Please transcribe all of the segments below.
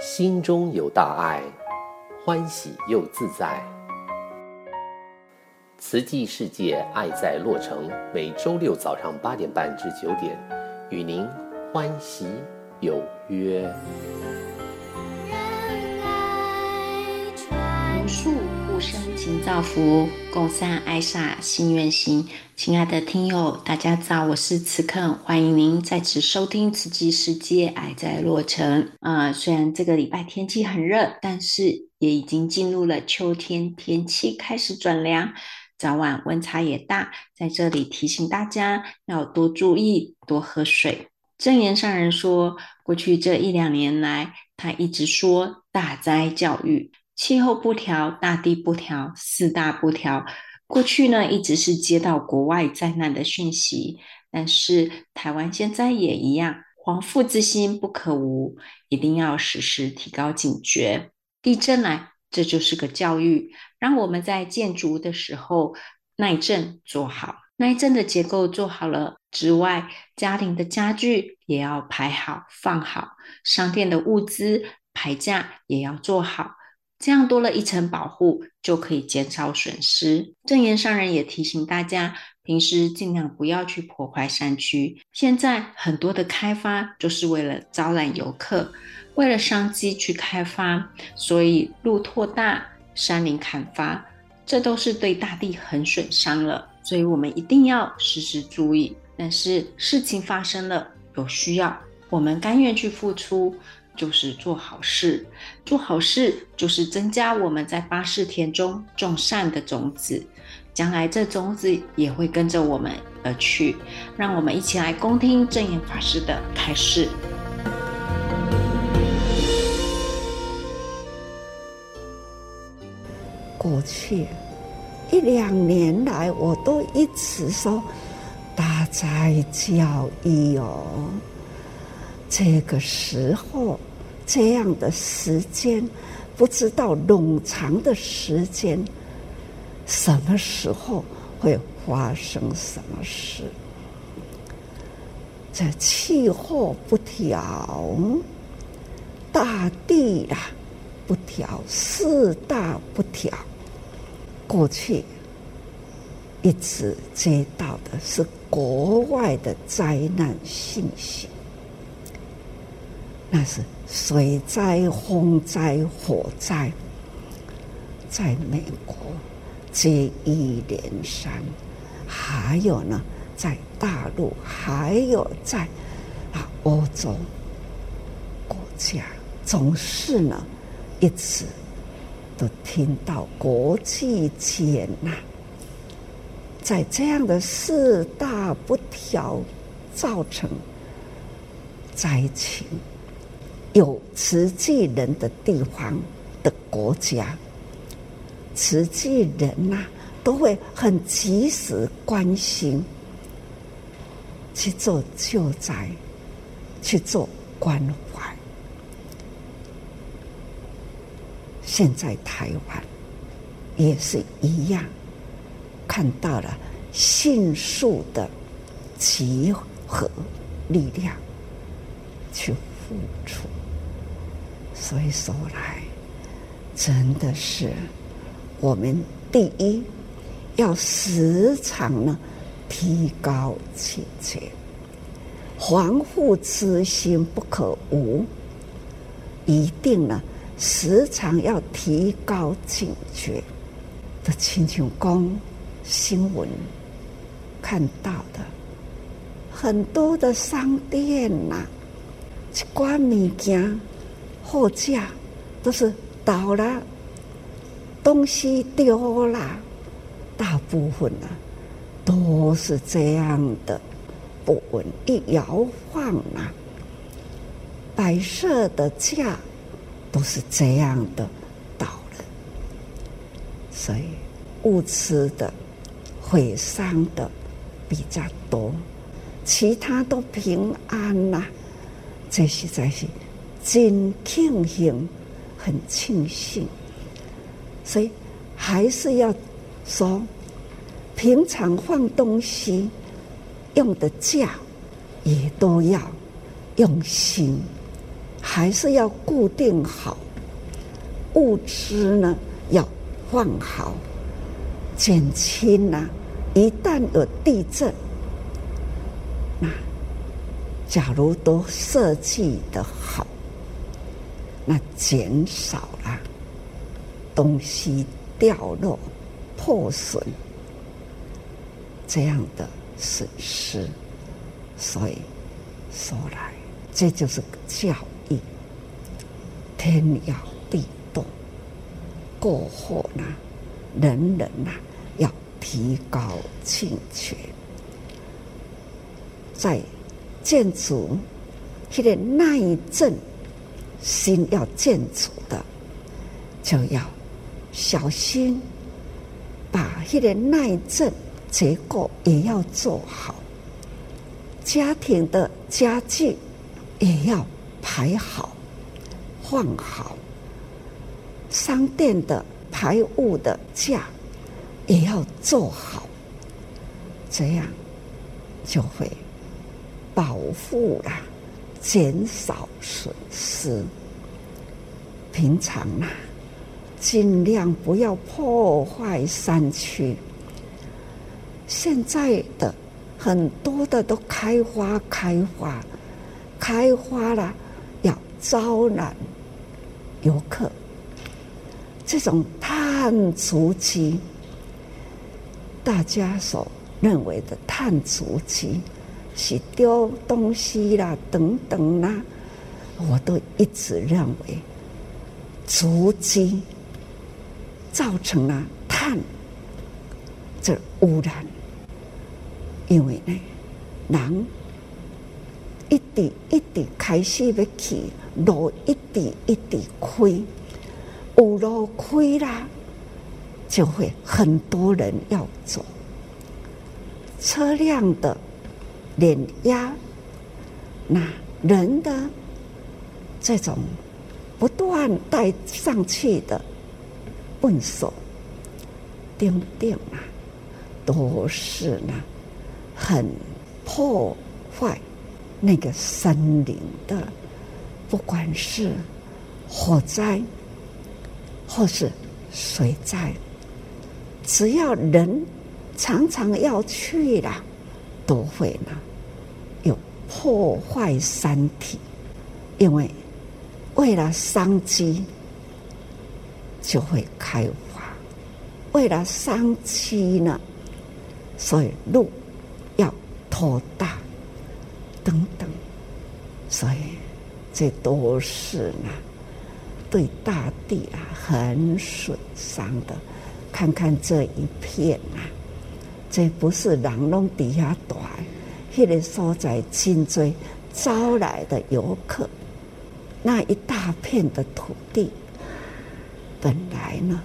心中有大爱，欢喜又自在。慈济世界爱在洛城，每周六早上八点半至九点，与您欢喜有约。无数生勤造福，共善爱洒心愿行。亲爱的听友，大家早，我是慈肯，欢迎您再次收听慈济世界爱在洛城。啊、呃，虽然这个礼拜天气很热，但是也已经进入了秋天，天气开始转凉。早晚温差也大，在这里提醒大家要多注意，多喝水。证言上人说，过去这一两年来，他一直说大灾教育，气候不调，大地不调，四大不调。过去呢，一直是接到国外灾难的讯息，但是台湾现在也一样，防护之心不可无，一定要时时提高警觉。地震来。这就是个教育，让我们在建筑的时候耐震做好，耐震的结构做好了之外，家庭的家具也要排好放好，商店的物资排架也要做好，这样多了一层保护，就可以减少损失。证言上人也提醒大家，平时尽量不要去破坏山区。现在很多的开发就是为了招揽游客。为了商机去开发，所以路拓大、山林砍伐，这都是对大地很损伤了。所以我们一定要时时注意。但是事情发生了，有需要，我们甘愿去付出，就是做好事。做好事就是增加我们在八识田中种善的种子，将来这种子也会跟着我们而去。让我们一起来恭听正言法师的开示。过去一两年来，我都一直说大灾教育哦。这个时候，这样的时间，不知道冗长的时间，什么时候会发生什么事？这气候不调，大地啊不调，四大不调。过去一直接到的是国外的灾难信息，那是水灾、风灾、火灾，在美国接二连三，还有呢，在大陆，还有在啊欧洲国家，总是呢一直。都听到国际间呐，在这样的四大不调造成灾情，有慈济人的地方的国家，慈济人呐都会很及时关心，去做救灾，去做关怀。现在台湾也是一样，看到了迅速的集合力量去付出，所以说来真的是我们第一要时常呢提高警觉，防护之心不可无，一定呢。时常要提高警觉的，亲像讲新闻看到的很多的商店呐、一罐物件货架都是倒了，东西丢了，大部分呢、啊、都是这样的不稳，一摇晃啊，摆设的架。都是这样的倒了，所以物资的毁伤的比较多，其他都平安呐、这实在是真庆幸，很庆幸。所以还是要说，平常放东西用的架也都要用心，还是要固定好物资呢，要放好，减轻呐。一旦有地震，那假如都设计的好，那减少了东西掉落、破损这样的损失。所以说来，这就是教育。天摇地动，过后呢，人人呐要提高警觉，在建筑这个耐震心要建筑的，就要小心，把这个耐震结构也要做好。家庭的家具也要排好、放好，商店的排污的架也要做好，这样就会保护啦，减少损失。平常啊，尽量不要破坏山区。现在的。很多的都开花开花，开花了，要招揽游客。这种碳足迹，大家所认为的碳足迹，是丢东西啦等等啦，我都一直认为，足迹造成了碳这污染。因为呢，人一滴一滴开始要去，路一滴一滴开，有路开啦，就会很多人要走。车辆的碾压，那人的这种不断带上去的笨手钉钉啊，都是呢。很破坏那个森林的，不管是火灾或是水灾，只要人常常要去啦，都会呢破坏山体，因为为了商机就会开发，为了商机呢，所以路。要拖大等等，所以这都是呢，对大地啊很损伤的。看看这一片啊，这不是狼龙底下大，那个所在真多招来的游客，那一大片的土地，本来呢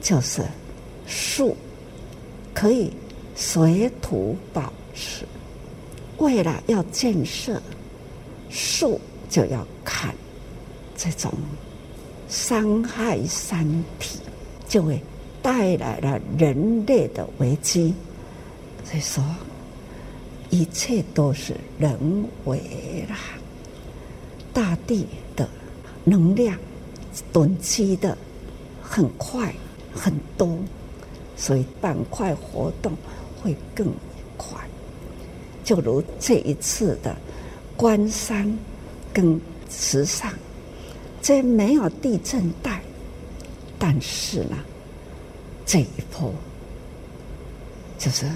就是树，可以水土保。持，为了要建设树，就要砍这种伤害山体，就会带来了人类的危机。所以说，一切都是人为啦。大地的能量囤积的很快很多，所以板块活动会更快。就如这一次的关山跟慈善，这没有地震带，但是呢，这一波就是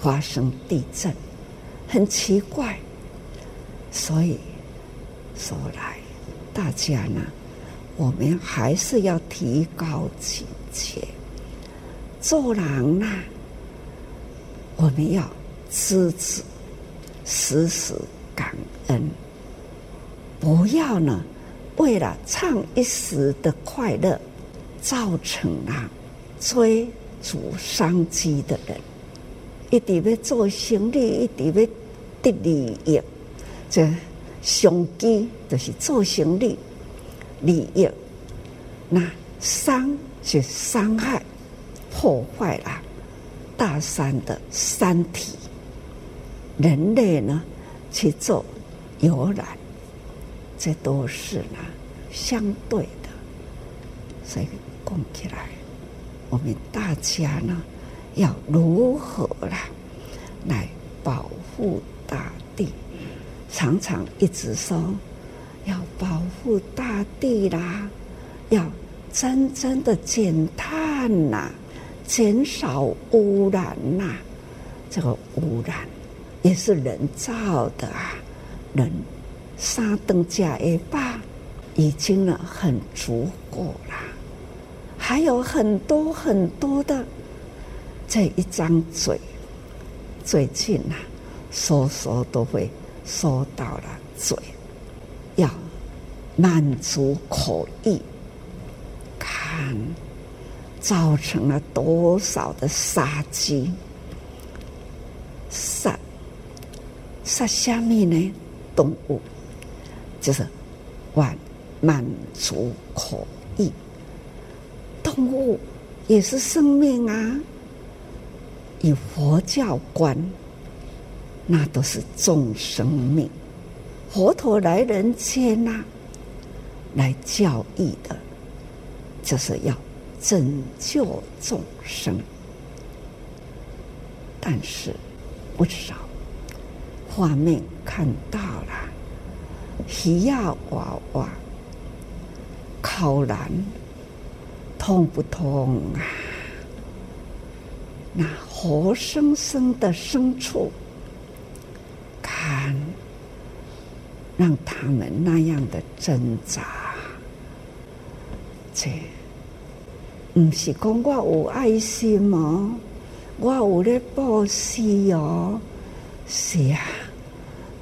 发生地震，很奇怪。所以说来，大家呢，我们还是要提高警觉，做人呢，我们要知止。时时感恩，不要呢，为了唱一时的快乐，造成了追逐商机的人，一直要做生意，一直要得利益，这商机就是做生意利益，那伤是伤害，破坏了大山的山体。人类呢，去做游览，这都是呢相对的。所以讲起来，我们大家呢要如何啦来保护大地？常常一直说要保护大地啦，要真正的减碳呐，减少污染呐。这个污染也是人造的啊，人三等加一吧，已经呢很足够了，还有很多很多的这一张嘴，最近啊，说说都会说到了嘴，要满足口欲，看造成了多少的杀机。杀杀虾米呢？动物就是满满足口欲，动物也是生命啊。以佛教观，那都是众生命。佛陀来人间呐、来教义的，就是要拯救众生。但是。不少画面看到了，鱼呀娃娃，烤燃，痛不痛啊？那活生生的牲畜，看，让他们那样的挣扎，这不是讲我有爱心吗？我有咧布施哦，是啊，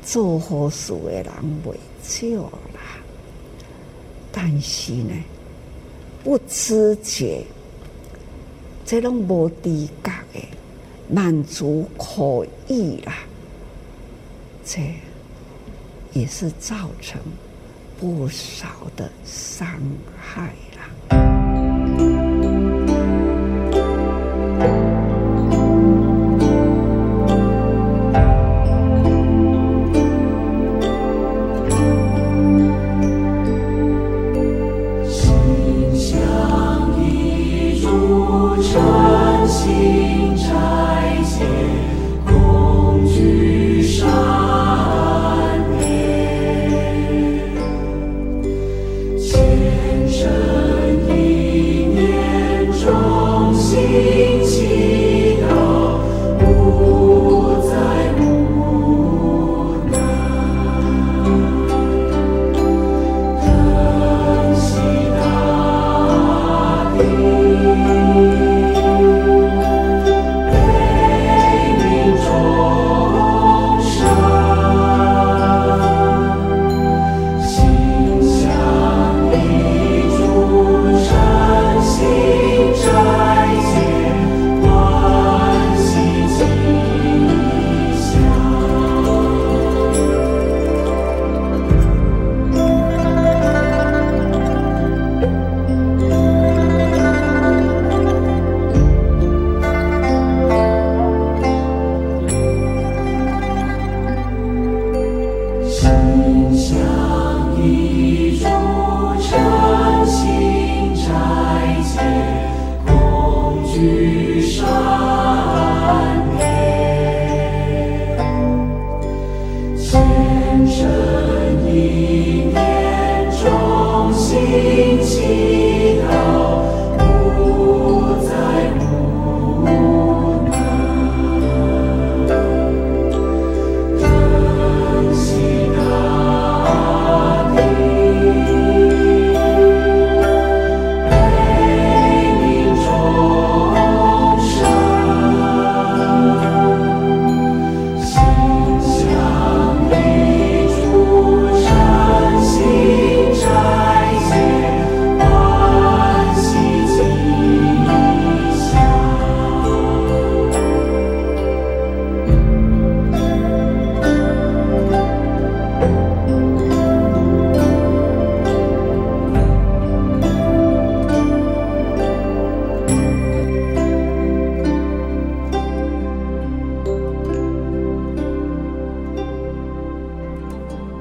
做好事的人未少啦。但是呢，不知觉，这种无知觉的满足口欲啦，这也是造成不少的伤害。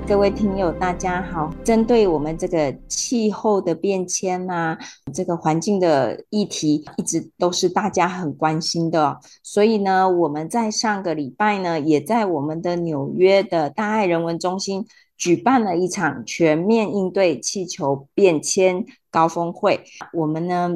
各位听友，大家好。针对我们这个气候的变迁啊，这个环境的议题，一直都是大家很关心的。所以呢，我们在上个礼拜呢，也在我们的纽约的大爱人文中心举办了一场全面应对气球变迁高峰会。我们呢，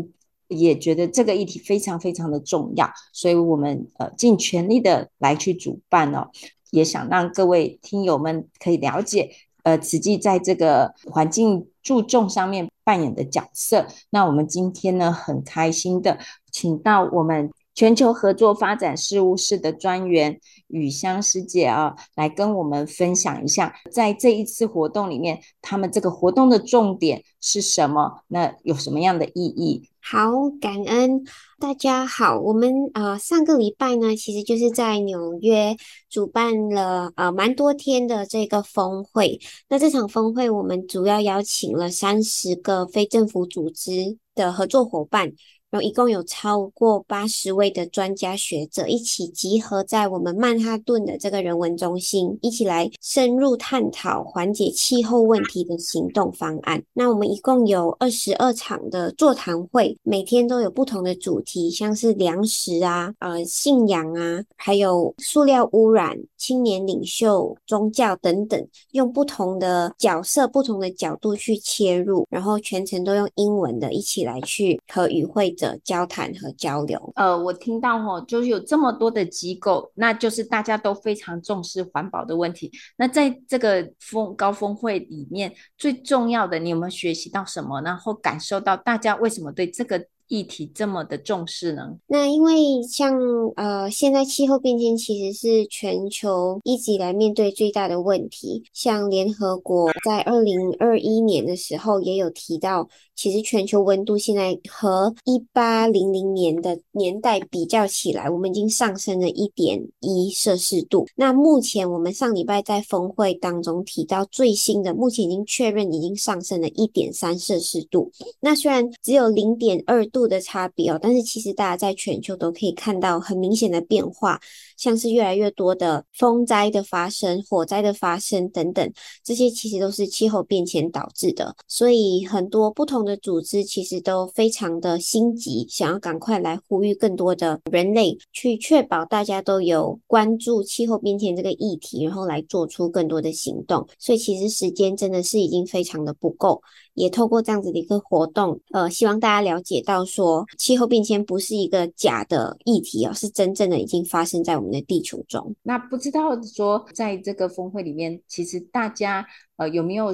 也觉得这个议题非常非常的重要，所以我们呃尽全力的来去主办哦。也想让各位听友们可以了解，呃，慈济在这个环境注重上面扮演的角色。那我们今天呢，很开心的请到我们全球合作发展事务室的专员雨香师姐啊，来跟我们分享一下，在这一次活动里面，他们这个活动的重点是什么？那有什么样的意义？好，感恩大家好。我们呃上个礼拜呢，其实就是在纽约主办了呃蛮多天的这个峰会。那这场峰会，我们主要邀请了三十个非政府组织的合作伙伴。然后一共有超过八十位的专家学者一起集合在我们曼哈顿的这个人文中心，一起来深入探讨缓解气候问题的行动方案。那我们一共有二十二场的座谈会，每天都有不同的主题，像是粮食啊、呃信仰啊，还有塑料污染、青年领袖、宗教等等，用不同的角色、不同的角度去切入，然后全程都用英文的，一起来去和与会者交谈和交流。呃，我听到哈，就是有这么多的机构，那就是大家都非常重视环保的问题。那在这个峰高峰会里面，最重要的，你有没有学习到什么？然后感受到大家为什么对这个？议题这么的重视呢？那因为像呃，现在气候变迁其实是全球一直以来面对最大的问题。像联合国在二零二一年的时候也有提到，其实全球温度现在和一八零零年的年代比较起来，我们已经上升了一点一摄氏度。那目前我们上礼拜在峰会当中提到最新的，目前已经确认已经上升了一点三摄氏度。那虽然只有零点二度。度的差别哦，但是其实大家在全球都可以看到很明显的变化，像是越来越多的风灾的发生、火灾的发生等等，这些其实都是气候变迁导致的。所以很多不同的组织其实都非常的心急，想要赶快来呼吁更多的人类去确保大家都有关注气候变迁这个议题，然后来做出更多的行动。所以其实时间真的是已经非常的不够。也透过这样子的一个活动，呃，希望大家了解到说，气候变迁不是一个假的议题哦，是真正的已经发生在我们的地球中。那不知道说，在这个峰会里面，其实大家呃有没有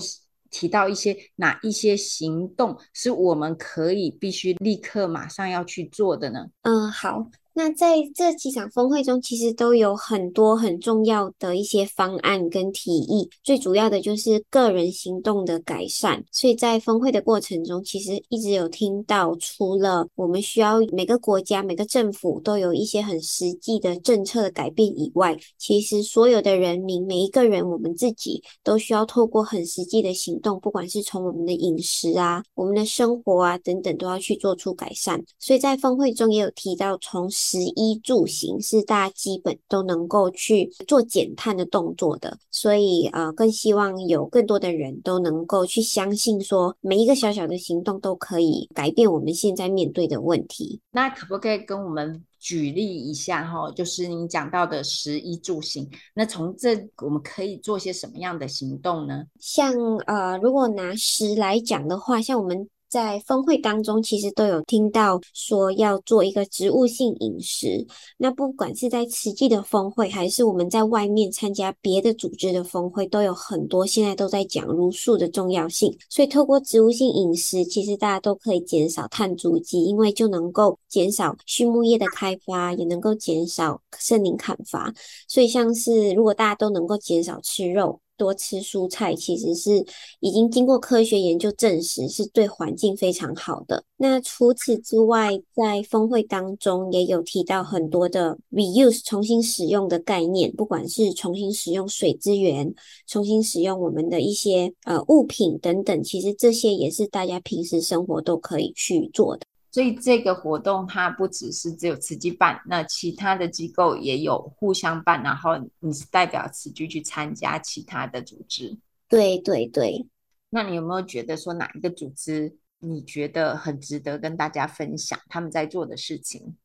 提到一些哪一些行动是我们可以必须立刻马上要去做的呢？嗯，好。那在这几场峰会中，其实都有很多很重要的一些方案跟提议，最主要的就是个人行动的改善。所以在峰会的过程中，其实一直有听到，除了我们需要每个国家、每个政府都有一些很实际的政策的改变以外，其实所有的人民、每一个人，我们自己都需要透过很实际的行动，不管是从我们的饮食啊、我们的生活啊等等，都要去做出改善。所以在峰会中也有提到从食衣住行是大家基本都能够去做减碳的动作的，所以呃，更希望有更多的人都能够去相信说，每一个小小的行动都可以改变我们现在面对的问题。那可不可以跟我们举例一下哈？就是您讲到的食衣住行，那从这我们可以做些什么样的行动呢？像呃，如果拿食来讲的话，像我们。在峰会当中，其实都有听到说要做一个植物性饮食。那不管是在慈济的峰会，还是我们在外面参加别的组织的峰会，都有很多现在都在讲茹素的重要性。所以透过植物性饮食，其实大家都可以减少碳足迹，因为就能够减少畜牧业的开发，也能够减少森林砍伐。所以像是如果大家都能够减少吃肉，多吃蔬菜，其实是已经经过科学研究证实是对环境非常好的。那除此之外，在峰会当中也有提到很多的 reuse 重新使用的概念，不管是重新使用水资源，重新使用我们的一些呃物品等等，其实这些也是大家平时生活都可以去做的。所以这个活动它不只是只有慈济办，那其他的机构也有互相办，然后你是代表慈济去参加其他的组织。对对对。那你有没有觉得说哪一个组织你觉得很值得跟大家分享他们在做的事情？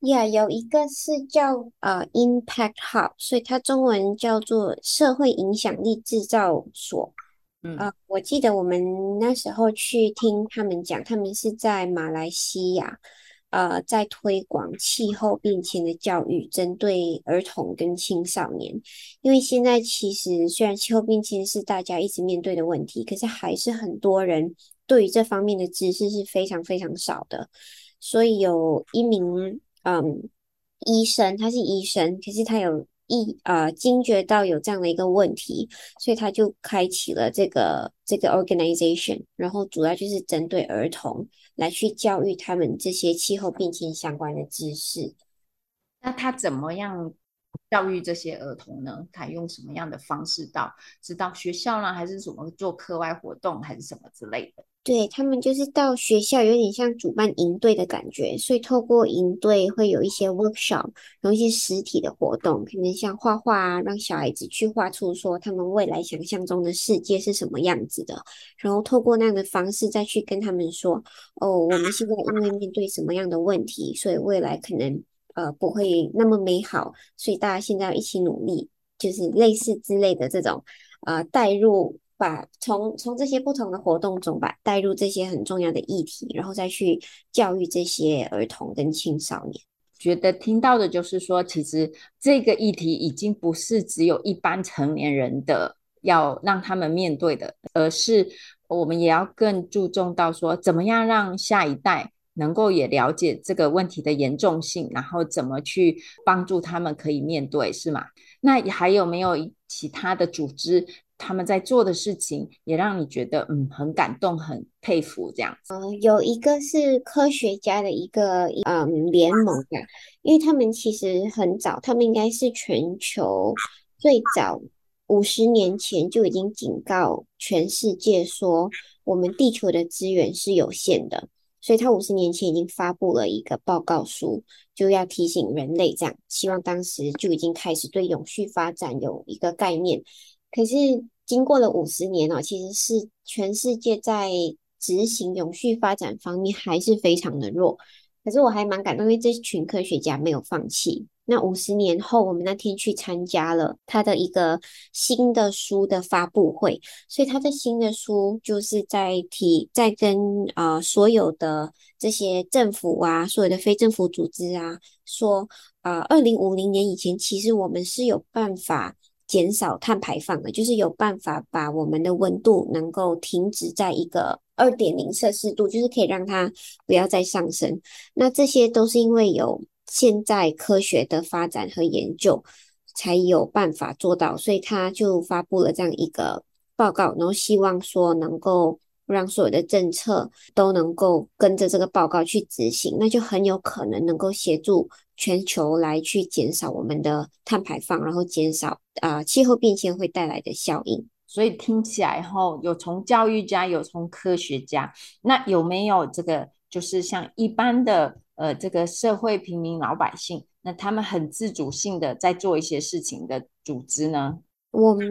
呀，yeah, 有一个是叫呃 Impact Hub，所以它中文叫做社会影响力制造所。嗯，呃，我记得我们那时候去听他们讲，他们是在马来西亚，呃，在推广气候变迁的教育，针对儿童跟青少年。因为现在其实虽然气候变迁是大家一直面对的问题，可是还是很多人对于这方面的知识是非常非常少的。所以有一名嗯医生，他是医生，可是他有。一呃惊觉到有这样的一个问题，所以他就开启了这个这个 organization，然后主要就是针对儿童来去教育他们这些气候变迁相关的知识。那他怎么样教育这些儿童呢？他用什么样的方式到是到学校呢，还是什么做课外活动，还是什么之类的？对，他们就是到学校，有点像主办营队的感觉，所以透过营队会有一些 workshop，然后一些实体的活动，可能像画画啊，让小孩子去画出说他们未来想象中的世界是什么样子的，然后透过那样的方式再去跟他们说，哦，我们现在因为面对什么样的问题，所以未来可能呃不会那么美好，所以大家现在要一起努力，就是类似之类的这种呃带入。把从从这些不同的活动中，把带入这些很重要的议题，然后再去教育这些儿童跟青少年。觉得听到的就是说，其实这个议题已经不是只有一般成年人的要让他们面对的，而是我们也要更注重到说，怎么样让下一代能够也了解这个问题的严重性，然后怎么去帮助他们可以面对，是吗？那还有没有其他的组织？他们在做的事情也让你觉得嗯很感动、很佩服这样子。嗯、有一个是科学家的一个嗯联盟的，因为他们其实很早，他们应该是全球最早五十年前就已经警告全世界说，我们地球的资源是有限的，所以他五十年前已经发布了一个报告书，就要提醒人类这样，希望当时就已经开始对永续发展有一个概念。可是经过了五十年哦，其实是全世界在执行永续发展方面还是非常的弱。可是我还蛮感动，因为这群科学家没有放弃。那五十年后，我们那天去参加了他的一个新的书的发布会，所以他的新的书就是在提，在跟呃所有的这些政府啊，所有的非政府组织啊，说啊，二零五零年以前，其实我们是有办法。减少碳排放的，就是有办法把我们的温度能够停止在一个二点零摄氏度，就是可以让它不要再上升。那这些都是因为有现在科学的发展和研究，才有办法做到。所以他就发布了这样一个报告，然后希望说能够让所有的政策都能够跟着这个报告去执行，那就很有可能能够协助。全球来去减少我们的碳排放，然后减少啊、呃、气候变迁会带来的效应。所以听起来后，有从教育家，有从科学家，那有没有这个就是像一般的呃这个社会平民老百姓，那他们很自主性的在做一些事情的组织呢？我们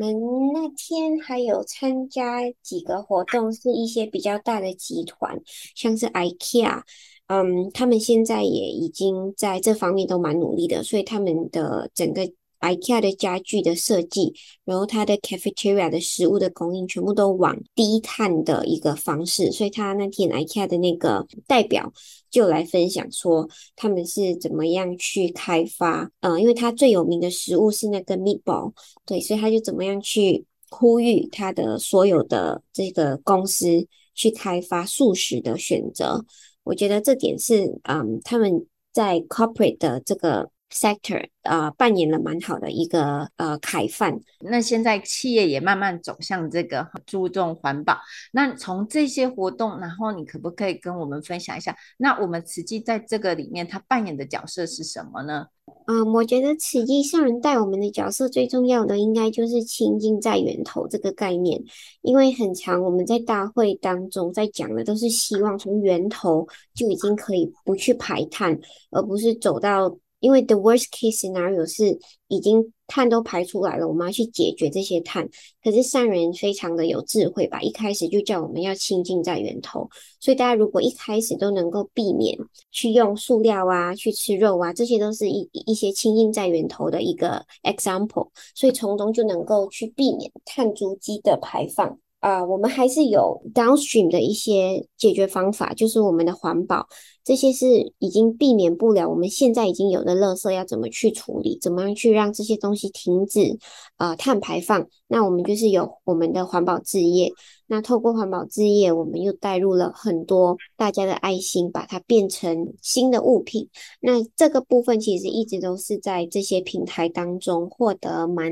那天还有参加几个活动，是一些比较大的集团，像是 IKEA。嗯，他们现在也已经在这方面都蛮努力的，所以他们的整个 IKEA 的家具的设计，然后它的 cafeteria 的食物的供应，全部都往低碳的一个方式。所以他那天 IKEA 的那个代表就来分享说，他们是怎么样去开发。呃，因为他最有名的食物是那个 meatball，对，所以他就怎么样去呼吁他的所有的这个公司去开发素食的选择。我觉得这点是，嗯，他们在 corporate 的这个 sector，呃，扮演了蛮好的一个呃开范。那现在企业也慢慢走向这个注重环保。那从这些活动，然后你可不可以跟我们分享一下？那我们慈济在这个里面，它扮演的角色是什么呢？嗯，我觉得慈济上人带我们的角色最重要的，应该就是亲近在源头这个概念。因为很常我们在大会当中在讲的，都是希望从源头就已经可以不去排碳，而不是走到，因为 the worst case scenario 是已经碳都排出来了，我们要去解决这些碳。可是善人非常的有智慧吧，一开始就叫我们要清净在源头。所以大家如果一开始都能够避免去用塑料啊，去吃肉啊，这些都是一一些清净在源头的一个 example。所以从中就能够去避免碳足迹的排放。啊、呃，我们还是有 downstream 的一些解决方法，就是我们的环保，这些是已经避免不了。我们现在已经有的垃圾要怎么去处理？怎么样去让这些东西停止呃碳排放？那我们就是有我们的环保置业。那透过环保置业，我们又带入了很多大家的爱心，把它变成新的物品。那这个部分其实一直都是在这些平台当中获得蛮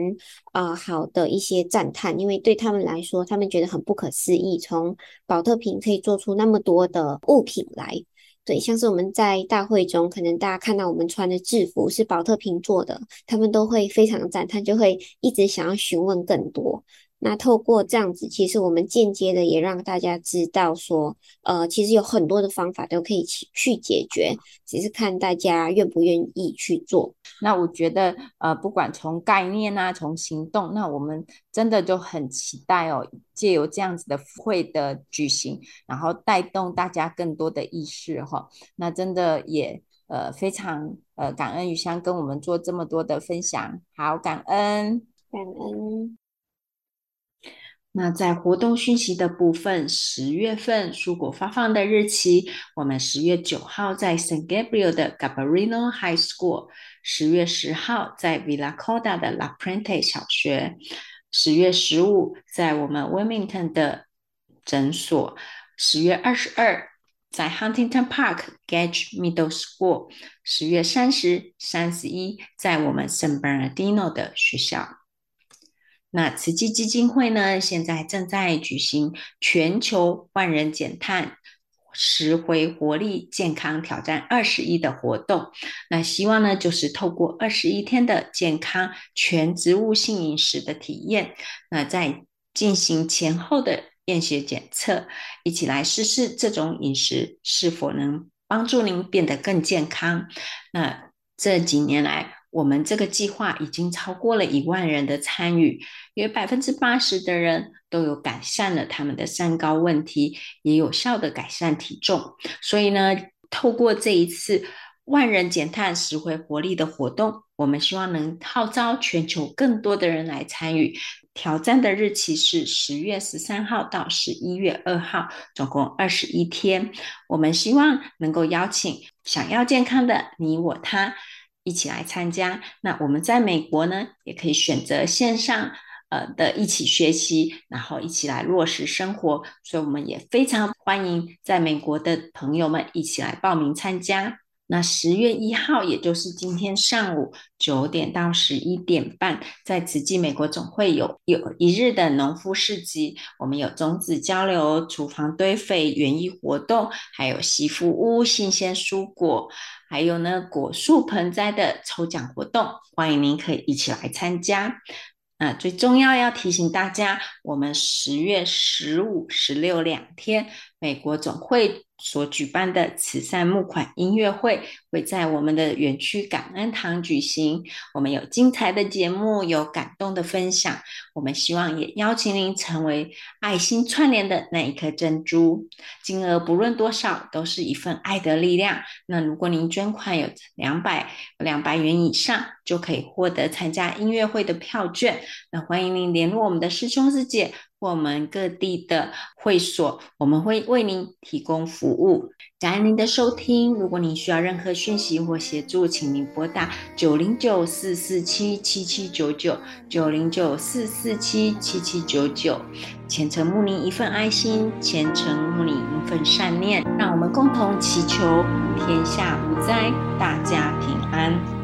呃好的一些赞叹，因为对他们来说，他们觉得很不可思议，从宝特瓶可以做出那么多的物品来。对，像是我们在大会中，可能大家看到我们穿的制服是宝特瓶做的，他们都会非常赞叹，就会一直想要询问更多。那透过这样子，其实我们间接的也让大家知道说，呃，其实有很多的方法都可以去去解决，只是看大家愿不愿意去做。那我觉得，呃，不管从概念啊，从行动，那我们真的就很期待哦，借由这样子的会的举行，然后带动大家更多的意识哈、哦。那真的也呃非常呃感恩于香跟我们做这么多的分享，好感恩感恩。那在活动讯息的部分，十月份蔬果发放的日期，我们十月九号在 San Gabriel 的 Gabarino High School，十月十号在 Villa Corda 的 La Prente 小学，十月十五在我们 Wilmington 的诊所，十月二十二在 Huntington Park Gage Middle School，十月三十、三十一在我们 San Bernardino 的学校。那慈济基金会呢，现在正在举行全球万人减碳拾回活力健康挑战二十一的活动。那希望呢，就是透过二十一天的健康全植物性饮食的体验，那在进行前后的验血检测，一起来试试这种饮食是否能帮助您变得更健康。那这几年来，我们这个计划已经超过了一万人的参与，约百分之八十的人都有改善了他们的三高问题，也有效的改善体重。所以呢，透过这一次万人减碳拾回活力的活动，我们希望能号召全球更多的人来参与。挑战的日期是十月十三号到十一月二号，总共二十一天。我们希望能够邀请想要健康的你我他。一起来参加。那我们在美国呢，也可以选择线上呃的一起学习，然后一起来落实生活。所以我们也非常欢迎在美国的朋友们一起来报名参加。那十月一号，也就是今天上午九点到十一点半，在慈济美国总会有有一日的农夫市集，我们有种子交流、厨房堆肥、园艺活动，还有惜福屋、新鲜蔬果，还有呢果树盆栽的抽奖活动，欢迎您可以一起来参加。那最重要要提醒大家，我们十月十五、十六两天，美国总会。所举办的慈善募款音乐会会在我们的园区感恩堂举行。我们有精彩的节目，有感动的分享。我们希望也邀请您成为爱心串联的那一颗珍珠。金额不论多少，都是一份爱的力量。那如果您捐款有两百两百元以上，就可以获得参加音乐会的票券。那欢迎您联络我们的师兄师姐。我们各地的会所，我们会为您提供服务。感恩您的收听。如果您需要任何讯息或协助，请您拨打九零九四四七七七九九九零九四四七七七九九。虔诚慕您一份爱心，虔诚慕您一份善念，让我们共同祈求天下无灾，大家平安。